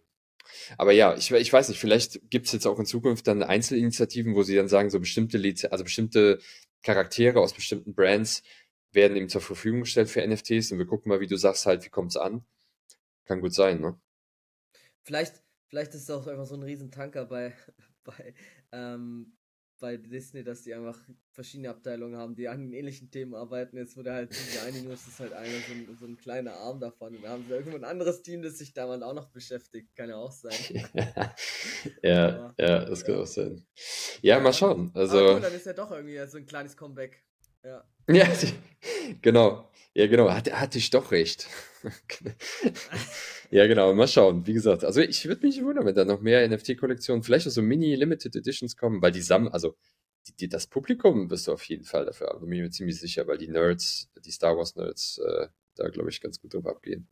aber ja, ich, ich weiß nicht, vielleicht gibt es jetzt auch in Zukunft dann Einzelinitiativen, wo sie dann sagen, so bestimmte Liz also bestimmte Charaktere aus bestimmten Brands werden eben zur Verfügung gestellt für NFTs und wir gucken mal, wie du sagst, halt, wie kommt es an? Kann gut sein, ne? Vielleicht, vielleicht ist es auch einfach so ein Riesentanker bei, bei, ähm, bei Disney, dass die einfach verschiedene Abteilungen haben, die an ähnlichen Themen arbeiten. Jetzt wurde halt diese eine News ist halt einer so ein, so ein kleiner Arm davon. Und da haben sie irgendwo ein anderes Team, das sich damit auch noch beschäftigt. Kann ja auch sein. Ja, Aber, ja, das kann ja. auch sein. Ja, mal Ja. schauen. Aber Also, cool, dann ist ja doch irgendwie so ein kleines Comeback. Ja. ja, genau. Ja, genau. Hatte, hatte ich doch recht. Ja, genau. Mal schauen. Wie gesagt, also ich würde mich wundern, wenn da noch mehr NFT-Kollektionen, vielleicht auch so Mini-Limited Editions kommen, weil die Sam, also die, die, das Publikum wirst du auf jeden Fall dafür haben. Da bin mir ziemlich sicher, weil die Nerds, die Star Wars Nerds, äh, da glaube ich ganz gut drauf abgehen.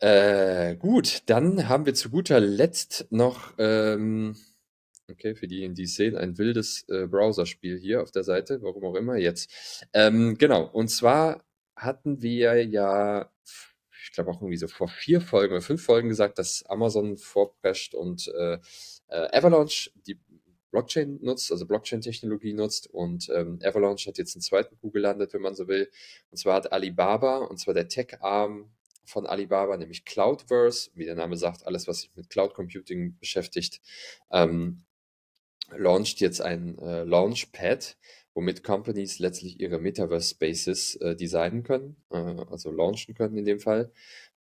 Äh, gut, dann haben wir zu guter Letzt noch, ähm, okay, für diejenigen, die es sehen, ein wildes äh, Browserspiel hier auf der Seite, warum auch immer jetzt. Ähm, genau, und zwar hatten wir ja, ich glaube auch irgendwie so vor vier Folgen oder fünf Folgen gesagt, dass Amazon vorprescht und äh, äh, Avalanche die Blockchain nutzt, also Blockchain-Technologie nutzt. Und ähm, Avalanche hat jetzt einen zweiten Coup gelandet, wenn man so will. Und zwar hat Alibaba, und zwar der Tech-Arm von Alibaba, nämlich Cloudverse, wie der Name sagt, alles, was sich mit Cloud Computing beschäftigt, ähm, launcht jetzt ein äh, Launchpad, womit Companies letztlich ihre Metaverse Spaces äh, designen können, äh, also launchen können in dem Fall.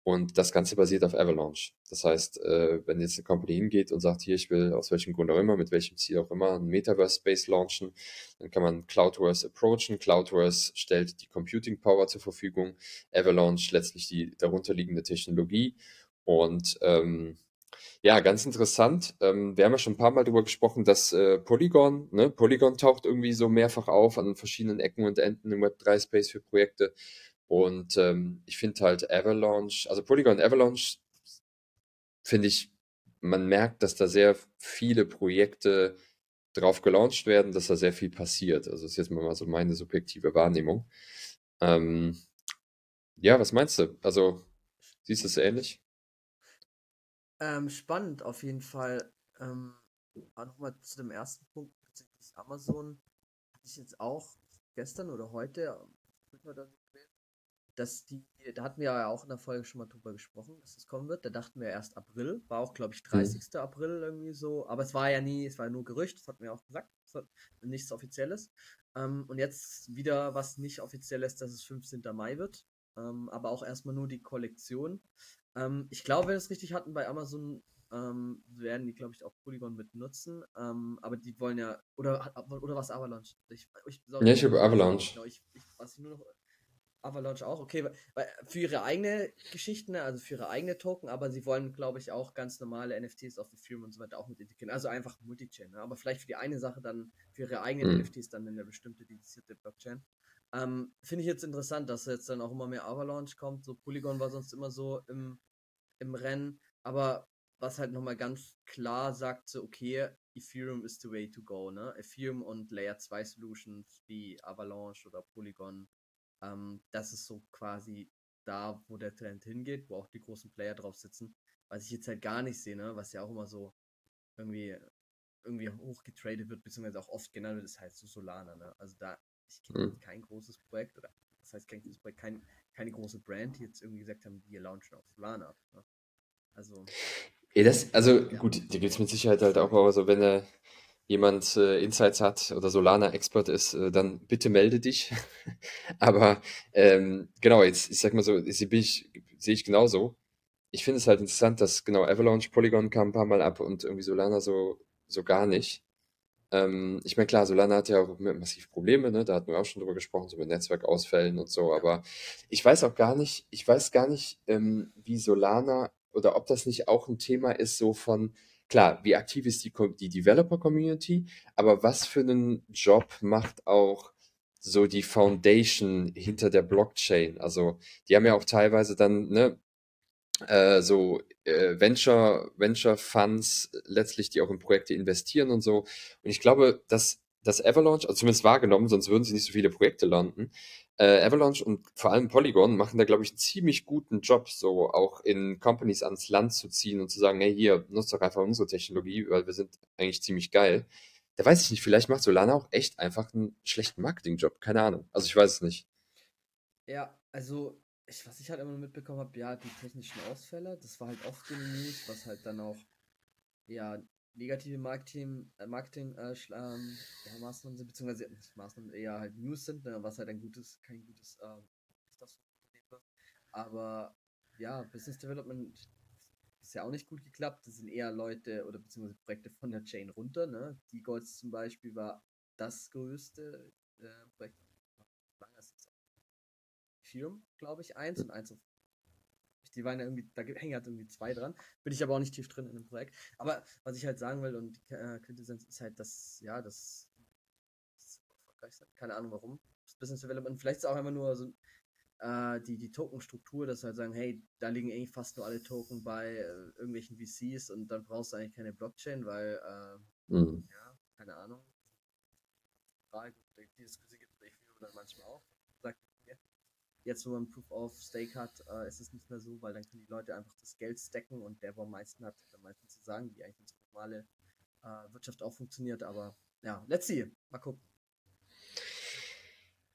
Und das Ganze basiert auf Avalanche. Das heißt, äh, wenn jetzt eine Company hingeht und sagt, hier, ich will aus welchem Grund auch immer, mit welchem Ziel auch immer, ein Metaverse Space launchen, dann kann man Cloudverse approachen. Cloudverse stellt die Computing Power zur Verfügung, Avalanche letztlich die darunterliegende Technologie. Und ähm, ja, ganz interessant. Ähm, wir haben ja schon ein paar Mal darüber gesprochen, dass äh, Polygon, ne, Polygon taucht irgendwie so mehrfach auf an verschiedenen Ecken und Enden im Web3-Space für Projekte. Und ähm, ich finde halt Avalanche, also Polygon Avalanche, finde ich, man merkt, dass da sehr viele Projekte drauf gelauncht werden, dass da sehr viel passiert. Also das ist jetzt mal so meine subjektive Wahrnehmung. Ähm, ja, was meinst du? Also, siehst du es ähnlich? Ähm, spannend auf jeden Fall. Ähm, nochmal zu dem ersten Punkt bezüglich Amazon. Hatte ich jetzt auch gestern oder heute, dass die, da hatten wir ja auch in der Folge schon mal drüber gesprochen, dass das kommen wird. Da dachten wir erst April, war auch, glaube ich, 30. Mhm. April irgendwie so. Aber es war ja nie, es war nur Gerücht, das hatten wir auch gesagt. Nichts Offizielles. Ähm, und jetzt wieder was nicht Offizielles, dass es 15. Mai wird. Ähm, aber auch erstmal nur die Kollektion. Ähm, ich glaube, wenn wir es richtig hatten bei Amazon, ähm, werden die, glaube ich, auch Polygon mit nutzen. Ähm, aber die wollen ja. Oder, oder was Avalanche? Ich, ich, ja, ich habe Avalanche. Genau, ich, ich, was ich nur noch Avalanche auch, okay, weil für ihre eigene Geschichten, ne, also für ihre eigene Token, aber sie wollen, glaube ich, auch ganz normale NFTs auf Ethereum und so weiter auch mit integrieren. Also einfach Multichain, ne? aber vielleicht für die eine Sache dann, für ihre eigenen mhm. NFTs dann in eine bestimmte dedizierte Blockchain. Ähm, Finde ich jetzt interessant, dass jetzt dann auch immer mehr Avalanche kommt. So Polygon war sonst immer so im, im Rennen, aber was halt nochmal ganz klar sagt, so, okay, Ethereum is the way to go, ne? Ethereum und Layer 2 Solutions wie Avalanche oder Polygon ähm, das ist so quasi da, wo der Trend hingeht, wo auch die großen Player drauf sitzen. Was ich jetzt halt gar nicht sehe, ne? was ja auch immer so irgendwie, irgendwie hochgetradet wird, beziehungsweise auch oft genannt wird, ist halt so Solana. Ne? Also da, ich kenne mhm. kein großes Projekt, oder das heißt kein großes Projekt, kein, keine große Brand, die jetzt irgendwie gesagt haben, wir launchen auf Solana. Ne? Also. Ja, das, also ja. gut, die gibt es mit Sicherheit halt auch, aber so, wenn er jemand äh, Insights hat oder Solana-Expert ist, äh, dann bitte melde dich. Aber ähm, genau, jetzt, ich sag mal so, sehe ich, seh ich genauso. Ich finde es halt interessant, dass genau Avalanche, Polygon kam ein paar Mal ab und irgendwie Solana so, so gar nicht. Ähm, ich meine, klar, Solana hat ja auch massiv Probleme, ne? Da hatten wir auch schon drüber gesprochen, so mit Netzwerkausfällen und so, aber ich weiß auch gar nicht, ich weiß gar nicht, ähm, wie Solana oder ob das nicht auch ein Thema ist, so von, klar, wie aktiv ist die, die Developer-Community, aber was für einen Job macht auch so die Foundation hinter der Blockchain? Also, die haben ja auch teilweise dann, ne, äh, so äh, Venture, Venture Funds letztlich, die auch in Projekte investieren und so. Und ich glaube, dass dass Avalanche, also zumindest wahrgenommen, sonst würden sie nicht so viele Projekte landen. Äh, Avalanche und vor allem Polygon machen da, glaube ich, einen ziemlich guten Job, so auch in Companies ans Land zu ziehen und zu sagen, hey, hier, nutzt doch einfach unsere Technologie, weil wir sind eigentlich ziemlich geil. Da weiß ich nicht, vielleicht macht Solana auch echt einfach einen schlechten Marketingjob. Keine Ahnung. Also ich weiß es nicht. Ja, also ich, was ich halt immer nur mitbekommen habe, ja, die technischen Ausfälle, das war halt oft in den News, was halt dann auch ja negative Marketing, äh, Marketing äh, ähm, ja, Maßnahmen sind, beziehungsweise Maßnahmen eher halt News sind, ne, was halt ein gutes, kein gutes äh, das Aber ja, Business Development ist ja auch nicht gut geklappt. Das sind eher Leute oder beziehungsweise Projekte von der Chain runter. Ne? Die Golds zum Beispiel war das größte äh, Projekt. Ethereum, glaube ich, eins und eins auf die waren ja irgendwie, da hängen halt irgendwie zwei dran. Bin ich aber auch nicht tief drin in dem Projekt. Aber was ich halt sagen will und äh, Quintessenz ist halt, dass, ja, das, das erfolgreich sein. Keine Ahnung warum. Das Business Development, vielleicht ist auch einfach nur so äh, die, die Token-Struktur, dass halt sagen, hey, da liegen eigentlich fast nur alle Token bei äh, irgendwelchen VCs und dann brauchst du eigentlich keine Blockchain, weil, äh, mhm. ja, keine Ahnung. Die Diskussion gibt es manchmal auch. Jetzt, wo man Proof of Stake hat, äh, ist es nicht mehr so, weil dann können die Leute einfach das Geld stacken und der, wo am meisten hat, am meisten zu sagen, wie eigentlich unsere normale äh, Wirtschaft auch funktioniert. Aber ja, let's see. Mal gucken.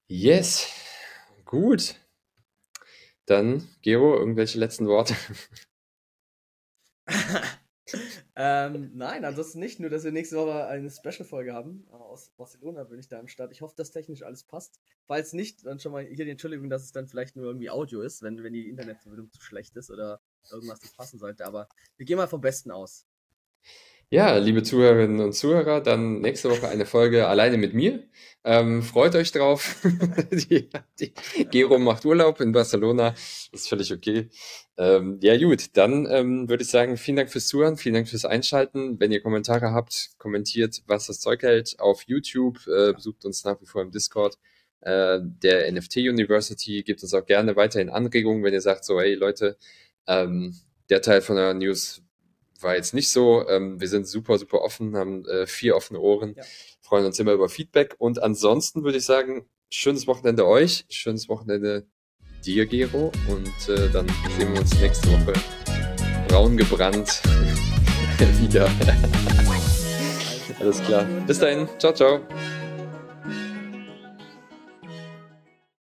Yes, gut. Dann, Gero, irgendwelche letzten Worte? ähm, nein, ansonsten nicht. Nur, dass wir nächste Woche eine Special-Folge haben. Aus Barcelona bin ich da am Start. Ich hoffe, dass technisch alles passt. Falls nicht, dann schon mal hier die Entschuldigung, dass es dann vielleicht nur irgendwie Audio ist, wenn, wenn die Internetverbindung zu schlecht ist oder irgendwas nicht passen sollte. Aber wir gehen mal vom Besten aus. Ja, liebe Zuhörerinnen und Zuhörer, dann nächste Woche eine Folge alleine mit mir. Ähm, freut euch drauf. die, die Gero macht Urlaub in Barcelona. Ist völlig okay. Ähm, ja, gut, dann ähm, würde ich sagen, vielen Dank fürs Zuhören, vielen Dank fürs Einschalten. Wenn ihr Kommentare habt, kommentiert, was das Zeug hält auf YouTube, äh, besucht uns nach wie vor im Discord äh, der NFT University, gebt uns auch gerne weiterhin Anregungen, wenn ihr sagt, so, hey Leute, ähm, der Teil von der News war jetzt nicht so. Ähm, wir sind super, super offen, haben äh, vier offene Ohren, ja. freuen uns immer über Feedback. Und ansonsten würde ich sagen, schönes Wochenende euch, schönes Wochenende dir, Gero. Und äh, dann sehen wir uns nächste Woche braun gebrannt wieder. Alles klar. Bis dahin. Ciao, ciao.